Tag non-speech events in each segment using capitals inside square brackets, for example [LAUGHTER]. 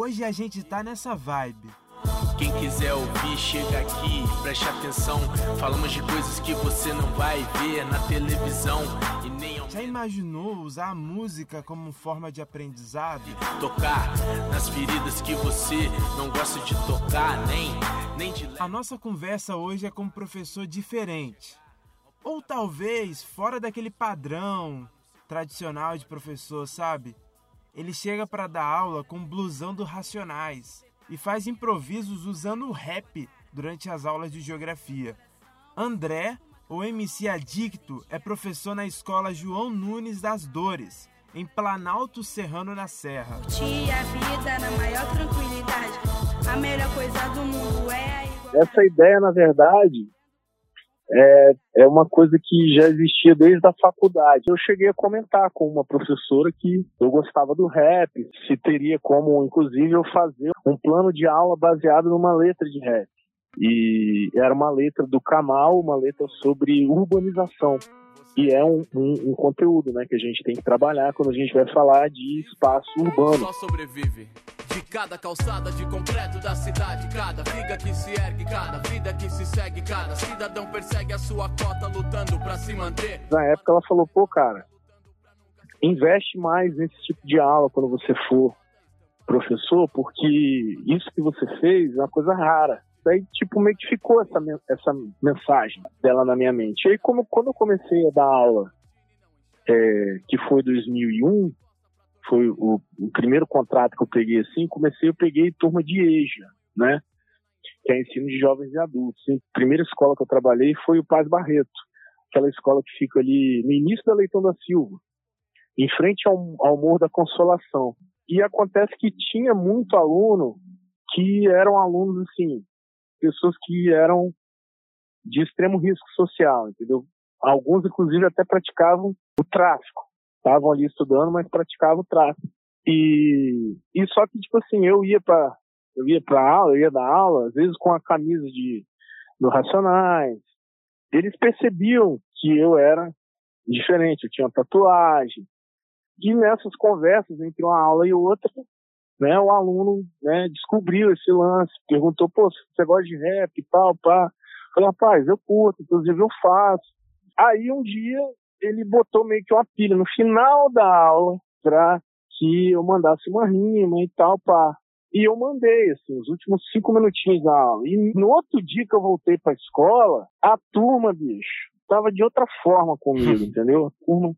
hoje a gente tá nessa vibe. Quem quiser ouvir, chega aqui, preste atenção. Falamos de coisas que você não vai ver na televisão e nem ao Já imaginou usar a música como forma de aprendizado? tocar nas feridas que você não gosta de tocar, nem, nem de A nossa conversa hoje é com um professor diferente. Ou talvez fora daquele padrão tradicional de professor, sabe? Ele chega para dar aula com blusão do Racionais e faz improvisos usando o rap durante as aulas de geografia. André, o MC Adicto, é professor na escola João Nunes das Dores, em Planalto Serrano na Serra. Curtir a vida na maior tranquilidade. A melhor coisa do mundo é a igualdade. Essa ideia, na verdade, é, é uma coisa que já existia desde a faculdade. Eu cheguei a comentar com uma professora que eu gostava do rap, se teria como, inclusive, eu fazer um plano de aula baseado numa letra de rap. E era uma letra do Kamal, uma letra sobre urbanização. E é um, um, um conteúdo né, que a gente tem que trabalhar quando a gente vai falar de espaço urbano. Só sobrevive de cada calçada de concreto da cidade. Cada viga que se ergue, cada vida que se segue. Cada cidadão persegue a sua cota, lutando pra se manter. Na época ela falou, pô, cara, investe mais nesse tipo de aula quando você for professor, porque isso que você fez é uma coisa rara. Daí, tipo, meio que ficou essa, essa mensagem dela na minha mente. E aí, como, quando eu comecei a dar aula, é, que foi 2001, foi o, o primeiro contrato que eu peguei assim, comecei, eu peguei turma de EJA, né? Que é ensino de jovens e adultos. E a primeira escola que eu trabalhei foi o Paz Barreto, aquela escola que fica ali no início da Leitão da Silva, em frente ao, ao Morro da Consolação. E acontece que tinha muito aluno que eram alunos, assim, pessoas que eram de extremo risco social, entendeu? Alguns, inclusive, até praticavam o tráfico. Estavam ali estudando, mas praticavam o tráfico. E, e só que, tipo assim, eu ia para eu ia para aula, eu ia dar aula, às vezes com a camisa de do Racionais. Eles percebiam que eu era diferente, eu tinha tatuagem. E nessas conversas entre uma aula e outra, né, o aluno né, descobriu esse lance, perguntou, pô, você gosta de rap e tal, pá. Eu Falei, rapaz, eu curto, inclusive eu faço. Aí um dia ele botou meio que uma pilha no final da aula pra que eu mandasse uma rima e tal, pá. E eu mandei, assim, os últimos cinco minutinhos da aula. E no outro dia que eu voltei pra escola, a turma, bicho, tava de outra forma comigo, [LAUGHS] entendeu? A turma,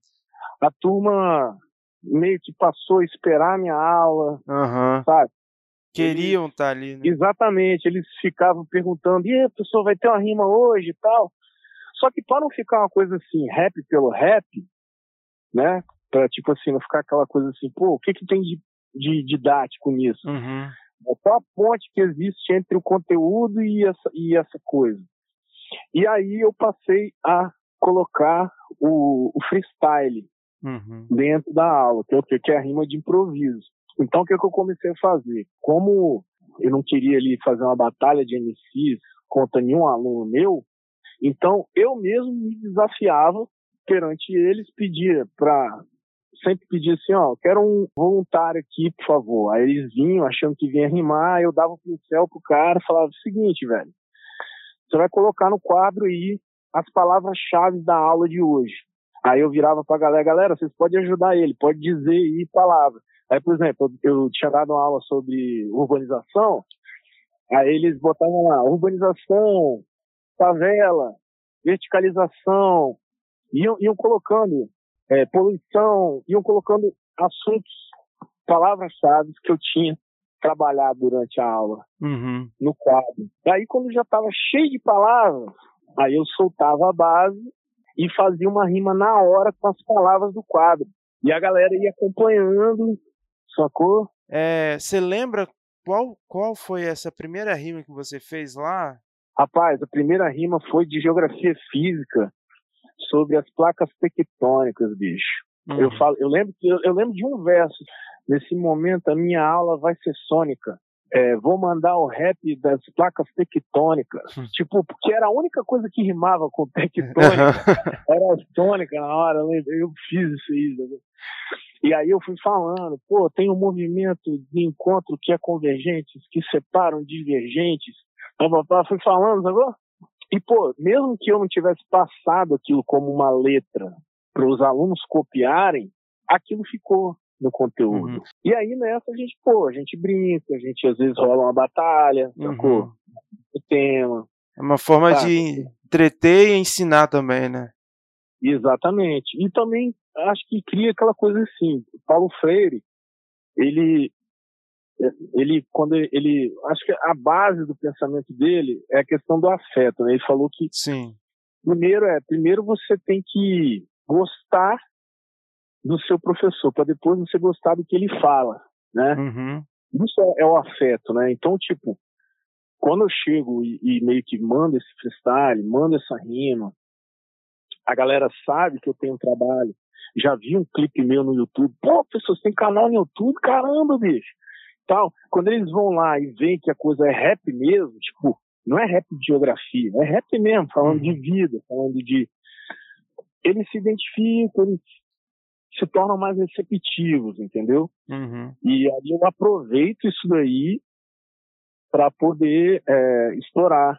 a turma meio que passou a esperar a minha aula, Aham. sabe? Queriam estar ali, né? Exatamente, eles ficavam perguntando, e aí, professor, vai ter uma rima hoje e tal. Só que para não ficar uma coisa assim, rap pelo rap, né? Pra, tipo assim, não ficar aquela coisa assim, pô, o que que tem de, de didático nisso? Uhum. Qual a ponte que existe entre o conteúdo e essa, e essa coisa? E aí eu passei a colocar o, o freestyle Uhum. dentro da aula, que é o? Que é a rima de improviso. Então, o que, que eu comecei a fazer? Como eu não queria ali fazer uma batalha de MCs contra nenhum aluno meu, então eu mesmo me desafiava perante eles, pedia para sempre pedia assim, ó, quero um voluntário aqui, por favor. Aí eles vinham achando que vinha rimar, eu dava o pincel pro cara, falava o seguinte, velho, você vai colocar no quadro aí as palavras-chave da aula de hoje. Aí eu virava pra galera, galera, vocês podem ajudar ele, pode dizer aí palavra. Aí, por exemplo, eu tinha dado uma aula sobre urbanização, aí eles botavam lá, urbanização, favela, verticalização, iam, iam colocando é, poluição, iam colocando assuntos, palavras-chave que eu tinha trabalhado durante a aula Uhum. no quadro. Aí quando já estava cheio de palavras, aí eu soltava a base e fazia uma rima na hora com as palavras do quadro. E a galera ia acompanhando, sacou? É, você lembra qual, qual foi essa primeira rima que você fez lá? Rapaz, a primeira rima foi de geografia física sobre as placas tectônicas, bicho. Eu Uhum. falo, eu lembro eu, eu lembro de um verso. Nesse momento a minha aula vai ser sônica. É, vou mandar o rap das placas tectônicas. tipo, porque era a única coisa que rimava com tectônica. [LAUGHS] era a sônica na hora. Eu, eu fiz isso aí. sabe? E aí eu fui falando, pô, tem um movimento de encontro que é convergentes, que separam divergentes. Papapá, fui falando, sabe? E, pô, mesmo que eu não tivesse passado aquilo como uma letra para os alunos copiarem, aquilo ficou no conteúdo. Uhum. E aí nessa a gente, pô, a gente brinca, a gente às vezes rola uma batalha, uhum. sacou? O tema. É uma forma tá. de entreter e ensinar também, né? Exatamente. E também acho que cria aquela coisa assim. Paulo Freire, ele ele quando ele acho que a base do pensamento dele é a questão do afeto né? ele falou que sim. primeiro é primeiro você tem que gostar do seu professor para depois você gostar do que ele fala né? Uhum. isso é, é, o afeto né? Então tipo quando eu chego e, e meio que mando esse freestyle mando essa rima a galera sabe que eu tenho um trabalho já vi um clipe meu no YouTube pô pessoas tem canal no YouTube? Caramba bicho tal, quando eles vão lá e veem que a coisa é rap mesmo, tipo, não é rap de geografia, é rap mesmo, falando de vida, falando de. Eles se identificam, eles se tornam mais receptivos, entendeu? Uhum. E aí eu aproveito isso daí para poder é, explorar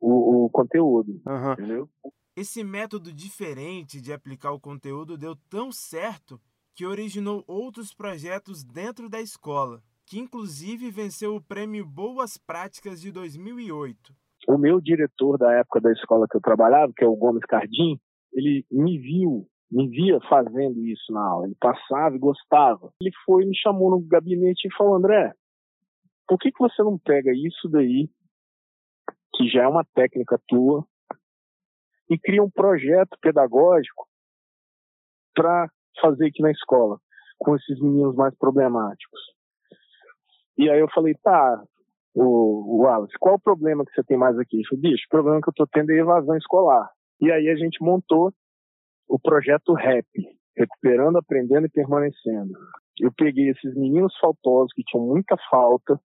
o, o conteúdo, uhum. entendeu? Esse método diferente de aplicar o conteúdo deu tão certo que originou outros projetos dentro da escola que inclusive venceu o prêmio Boas Práticas de 2008. O meu diretor da época da escola que eu trabalhava, que é o Gomes Cardim, ele me viu, me via fazendo isso na aula. Ele passava e gostava. Ele foi me chamou no gabinete e falou: André, por que, que você não pega isso daí, que já é uma técnica tua, e cria um projeto pedagógico para fazer aqui na escola, com esses meninos mais problemáticos? E aí eu falei, tá, o, o Wallace, qual o problema que você tem mais aqui? Ele falou, bicho, o problema que eu tô tendo é evasão escolar. E aí a gente montou o projeto RAP, Recuperando, Aprendendo e Permanecendo. Eu peguei esses meninos faltosos que tinham muita falta,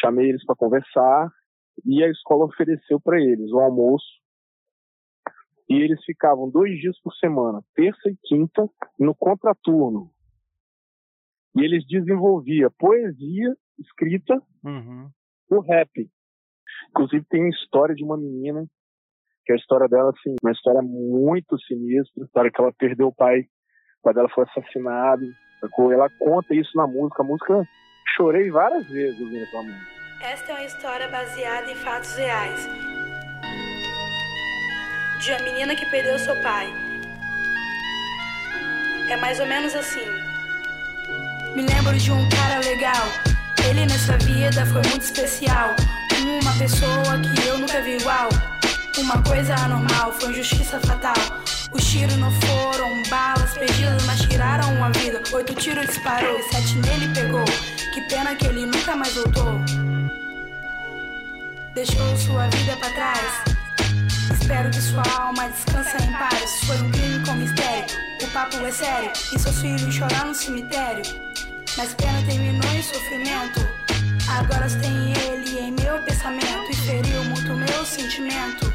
chamei eles para conversar e a escola ofereceu para eles o almoço. E eles ficavam dois dias por semana, terça e quinta, no contraturno, e eles desenvolviam poesia escrita uhum. no rap. Inclusive tem a história de uma menina, que a história dela, assim, uma história muito sinistra, história que ela perdeu o pai, o pai dela foi assassinado, sacou? Ela conta isso na música, a música chorei várias vezes ouvindo essa música. Esta é uma história baseada em fatos reais. De uma menina que perdeu seu pai. É mais ou menos assim. Me lembro de um cara legal. Ele nessa vida foi muito especial. Uma pessoa que eu nunca vi igual. Uma coisa anormal, foi injustiça fatal. Os tiros não foram balas perdidas, mas tiraram uma vida. Oito tiros disparou e sete nele pegou. Que pena que ele nunca mais voltou. Deixou sua vida para trás. Espero que sua alma descanse em paz. Foi um crime com mistério. O papo é sério. E seus filhos chorar no cemitério. Mas pena terminou em sofrimento. Agora tem ele em meu pensamento e feriu muito meu sentimento.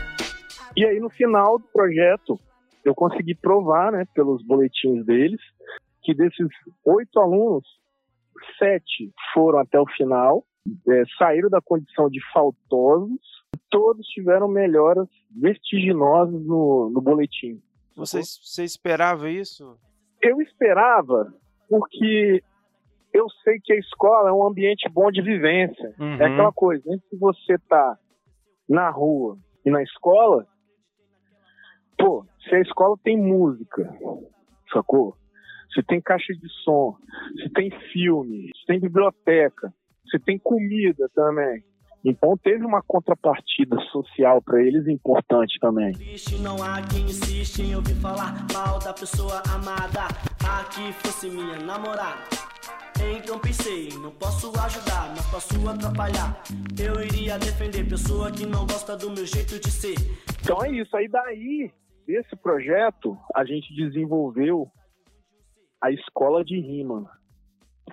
E aí no final do projeto eu consegui provar, né, pelos boletins deles, que desses oito alunos, sete foram até o final, é, saíram da condição de faltosos, todos tiveram melhoras vertiginosas no, no boletim. Você, você esperava isso? Eu esperava, porque eu sei que a escola é um ambiente bom de vivência. É uhum. É aquela coisa, entre você tá na rua e na escola, pô, se a escola tem música, sacou? Se tem caixa de som, se tem filme, se tem biblioteca, se tem comida também. Então teve uma contrapartida social para eles importante também. Não há quem insiste em ouvir falar mal da pessoa amada. Aqui fosse minha namorada. Então pensei, não posso ajudar, mas posso atrapalhar. Eu iria defender pessoa que não gosta do meu jeito de ser. Então é isso, aí daí, desse projeto, a gente desenvolveu a Escola de Rima,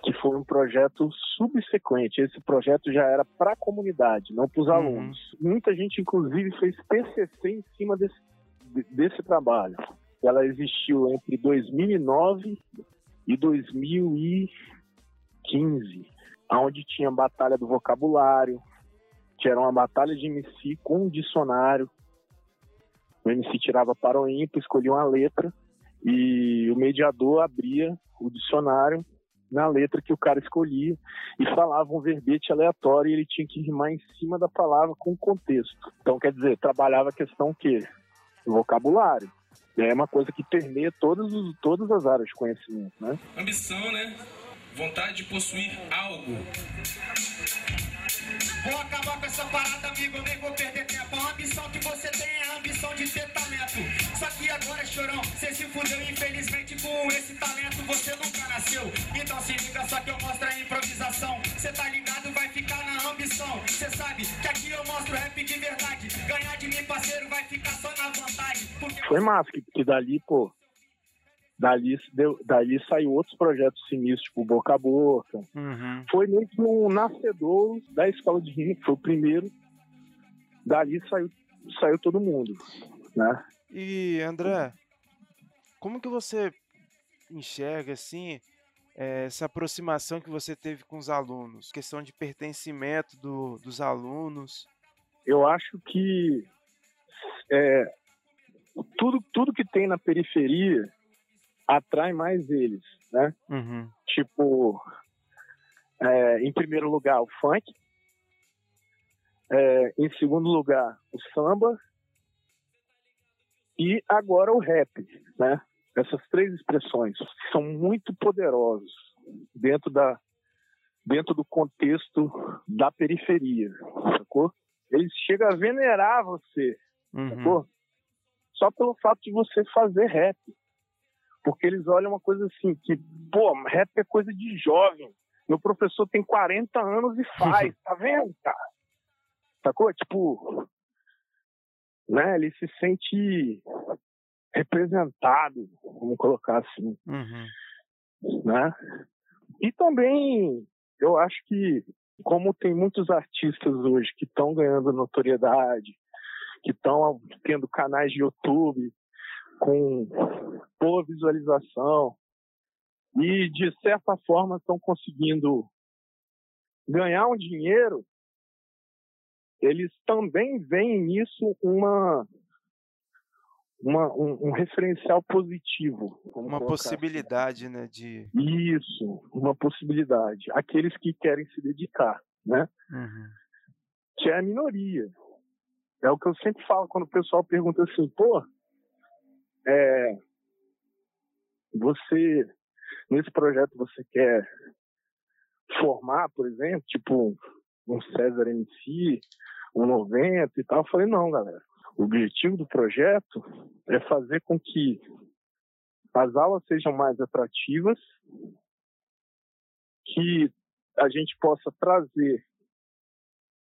que foi um projeto subsequente. Esse projeto já era para a comunidade, não para os uhum. alunos. Muita gente, inclusive, fez TCC em cima desse, desse trabalho. Ela existiu entre 2009 e 2015, onde tinha batalha do vocabulário, que era uma batalha de MC com um dicionário. O MC tirava para o ímpar, escolhia uma letra e o mediador abria o dicionário na letra que o cara escolhia e falava um verbete aleatório e ele tinha que rimar em cima da palavra com o contexto. Então, quer dizer, trabalhava a questão que vocabulário. E é uma coisa que permeia todas, os, todas as áreas de conhecimento, né? Ambição, né? Vontade de possuir algo. Vou acabar com essa parada, amigo, eu nem vou perder tempo. A ambição que você tem é a ambição de ter talento. Só que agora, chorão, você se fudeu, infelizmente, com esse talento você nunca nasceu. Então se liga, só que eu mostro a improvisação. Você tá ligado, vai ficar na ambição. Você sabe que aqui eu mostro rap de verdade. Ganhar de mim, parceiro, vai ficar só na vantagem. Porque... Foi massa, que, que dali, pô, Dali, deu, dali saiu outros projetos sinistros, tipo Boca a Boca. Uhum. Foi meio que um nascedor da escola de rima, foi o primeiro. Dali saiu, saiu todo mundo, né? E, André, como que você enxerga, assim, é, essa aproximação que você teve com os alunos? Questão de pertencimento do, dos alunos? Eu acho que é, tudo, tudo que tem na periferia atrai mais eles, né? Uhum. Tipo, é, em primeiro lugar, o funk. É, em segundo lugar, o samba. E agora o rap, né? Essas três expressões são muito poderosos dentro da dentro do contexto da periferia, sacou? Eles chegam a venerar você, Uhum. sacou? Só pelo fato de você fazer rap. Porque eles olham uma coisa assim, que, pô, rap é coisa de jovem. Meu professor tem 40 anos e faz, [LAUGHS] tá vendo, cara? Sacou? Tipo, né? Ele se sente representado, vamos colocar assim, Uhum. né? E também, eu acho que, como tem muitos artistas hoje que estão ganhando notoriedade, que estão tendo canais de YouTube com boa visualização e, de certa forma, estão conseguindo ganhar um dinheiro, eles também veem nisso uma, uma um, um referencial positivo. Uma assim. possibilidade, né, de... Isso, uma possibilidade. Aqueles que querem se dedicar, né? Uhum. Que é a minoria. É o que eu sempre falo quando o pessoal pergunta assim, pô, é, você, nesse projeto você quer formar, por exemplo, tipo um César MC, um 90 e tal? Eu falei, não, galera. O objetivo do projeto é fazer com que as aulas sejam mais atrativas, que a gente possa trazer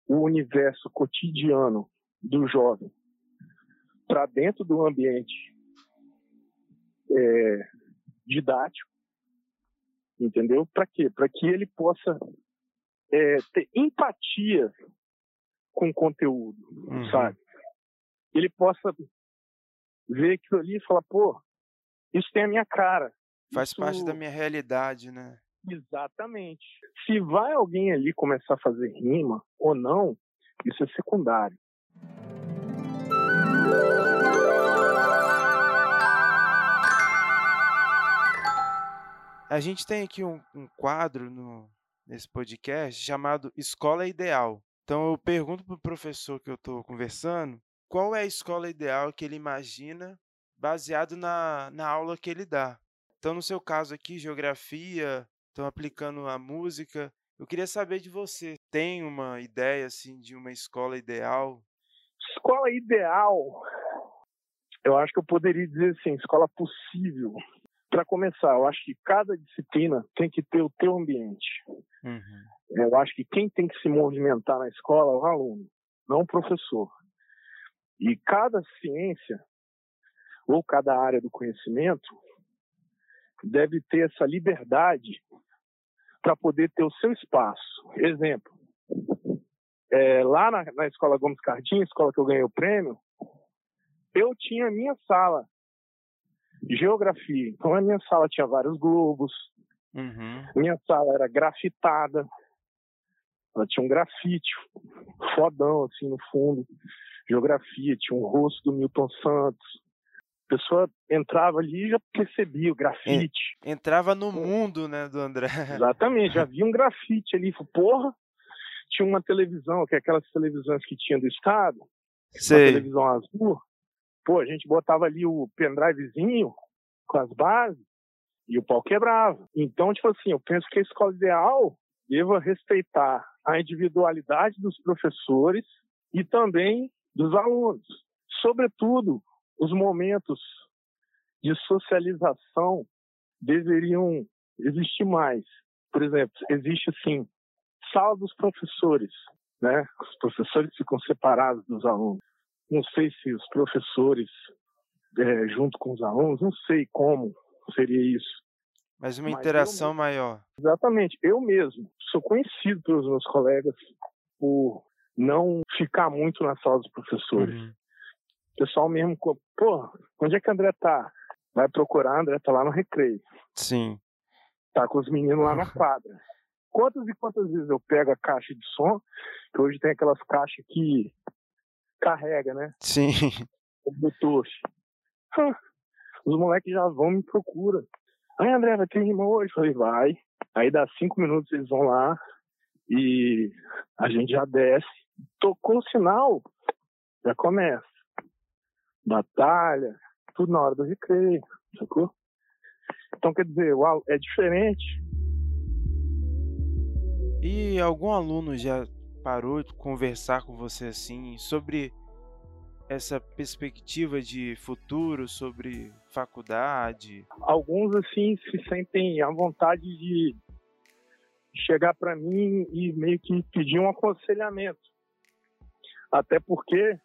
o universo cotidiano do jovem para dentro do ambiente é, didático, entendeu? Para quê? Para que ele possa é, ter empatia com conteúdo, Uhum. sabe? Ele possa ver aquilo ali e falar, pô, isso tem a minha cara. Faz parte Isso- da minha realidade, né? Exatamente. Se vai alguém ali começar a fazer rima ou não, isso é secundário. A gente tem aqui um, um quadro no, nesse podcast chamado Escola Ideal. Então eu pergunto para o professor que eu estou conversando qual é a escola ideal que ele imagina baseado na, na aula que ele dá. Então, no seu caso aqui, geografia, estão aplicando a música. Eu queria saber de você. Tem uma ideia assim de uma escola ideal? Escola ideal, eu acho que eu poderia dizer assim, escola possível. Para começar, eu acho que cada disciplina tem que ter o teu ambiente. Uhum. Eu acho que quem tem que se movimentar na escola é o aluno, não o professor. E cada ciência ou cada área do conhecimento deve ter essa liberdade para poder ter o seu espaço. Exemplo, é, lá na, na escola Gomes Cardim, escola que eu ganhei o prêmio, eu tinha a minha sala. geografia. Então a minha sala tinha vários globos, Uhum. minha sala era grafitada, ela tinha um grafite fodão assim no fundo. Geografia, tinha um rosto do Milton Santos. A pessoa entrava ali e já percebia o grafite. Entrava no mundo, né, do André. [LAUGHS] Exatamente, já vi um grafite ali. Porra, tinha uma televisão, que é aquelas televisões que tinha do Estado, uma Sei. televisão azul. Pô, a gente botava ali o pendrivezinho com as bases e o pau quebrava. Então, tipo assim, eu penso que a escola ideal deva respeitar a individualidade dos professores e também dos alunos. Sobretudo, os momentos de socialização deveriam existir mais. Por exemplo, existe assim, sala dos professores, né? Os professores ficam separados dos alunos. Não sei se os professores é, junto com os alunos, não sei como seria isso. Mas uma Mas interação maior. Exatamente. Eu mesmo sou conhecido pelos meus colegas por não ficar muito na sala dos professores. Uhum. O pessoal mesmo, pô, onde é que André tá? Vai procurar, André tá lá no recreio. Sim. Tá com os meninos lá na [LAUGHS] quadra. Quantas e quantas vezes eu pego a caixa de som, que hoje tem aquelas caixas que carrega, né? Sim. O Bluetooth. Hã, Os moleques já vão e me procuram. Aí, André, vai ter rima hoje? Falei, vai. Aí dá cinco minutos, eles vão lá e a gente já desce. Tocou o sinal, já começa. Batalha, tudo na hora do recreio, sacou? Então, quer dizer, uau, é diferente. E algum aluno já parou de conversar com você assim sobre essa perspectiva de futuro, sobre faculdade? alguns assim se sentem à vontade de chegar para mim e meio que pedir um aconselhamento. Até porque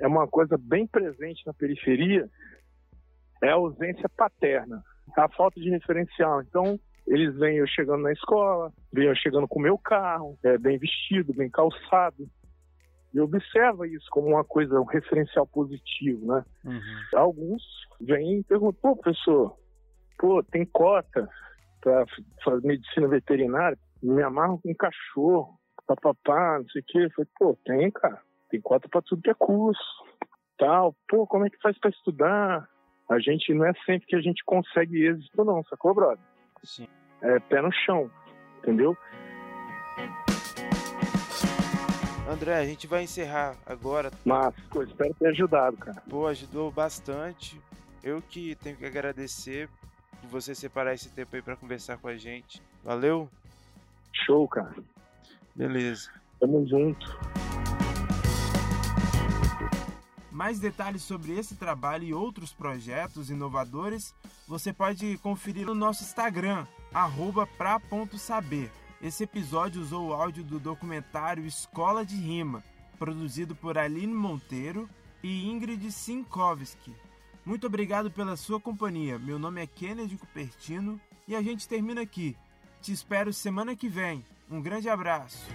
é uma coisa bem presente na periferia, é a ausência paterna, a falta de referencial. Então, eles veem eu chegando na escola, veem eu chegando com meu carro, é, bem vestido, bem calçado, e observa isso como uma coisa, um referencial positivo, né? Uhum. alguns vêm e perguntam, pô, professor, pô, tem cota para fazer medicina veterinária? Me amarram com um cachorro, papapá, não sei o quê. Eu falei, pô, tem, cara. Tem cota para tudo que é curso. Tal. Pô, como é que faz para estudar? A gente não é sempre que a gente consegue êxito, não, sacou, brother? Sim. É pé no chão, entendeu? André, a gente vai encerrar agora. Mas, pô, espero ter ajudado, cara. Pô, ajudou bastante. Eu que tenho que agradecer por você separar esse tempo aí para conversar com a gente. Valeu? Show, cara. Beleza. Tamo junto. Mais detalhes sobre esse trabalho e outros projetos inovadores você pode conferir no nosso Instagram, arroba pra.saber. Esse episódio usou o áudio do documentário Escola de Rima, produzido por Aline Monteiro e Ingrid Sinkowski. Muito obrigado pela sua companhia. Meu nome é Kennedy Cupertino e a gente termina aqui. Te espero semana que vem. Um grande abraço.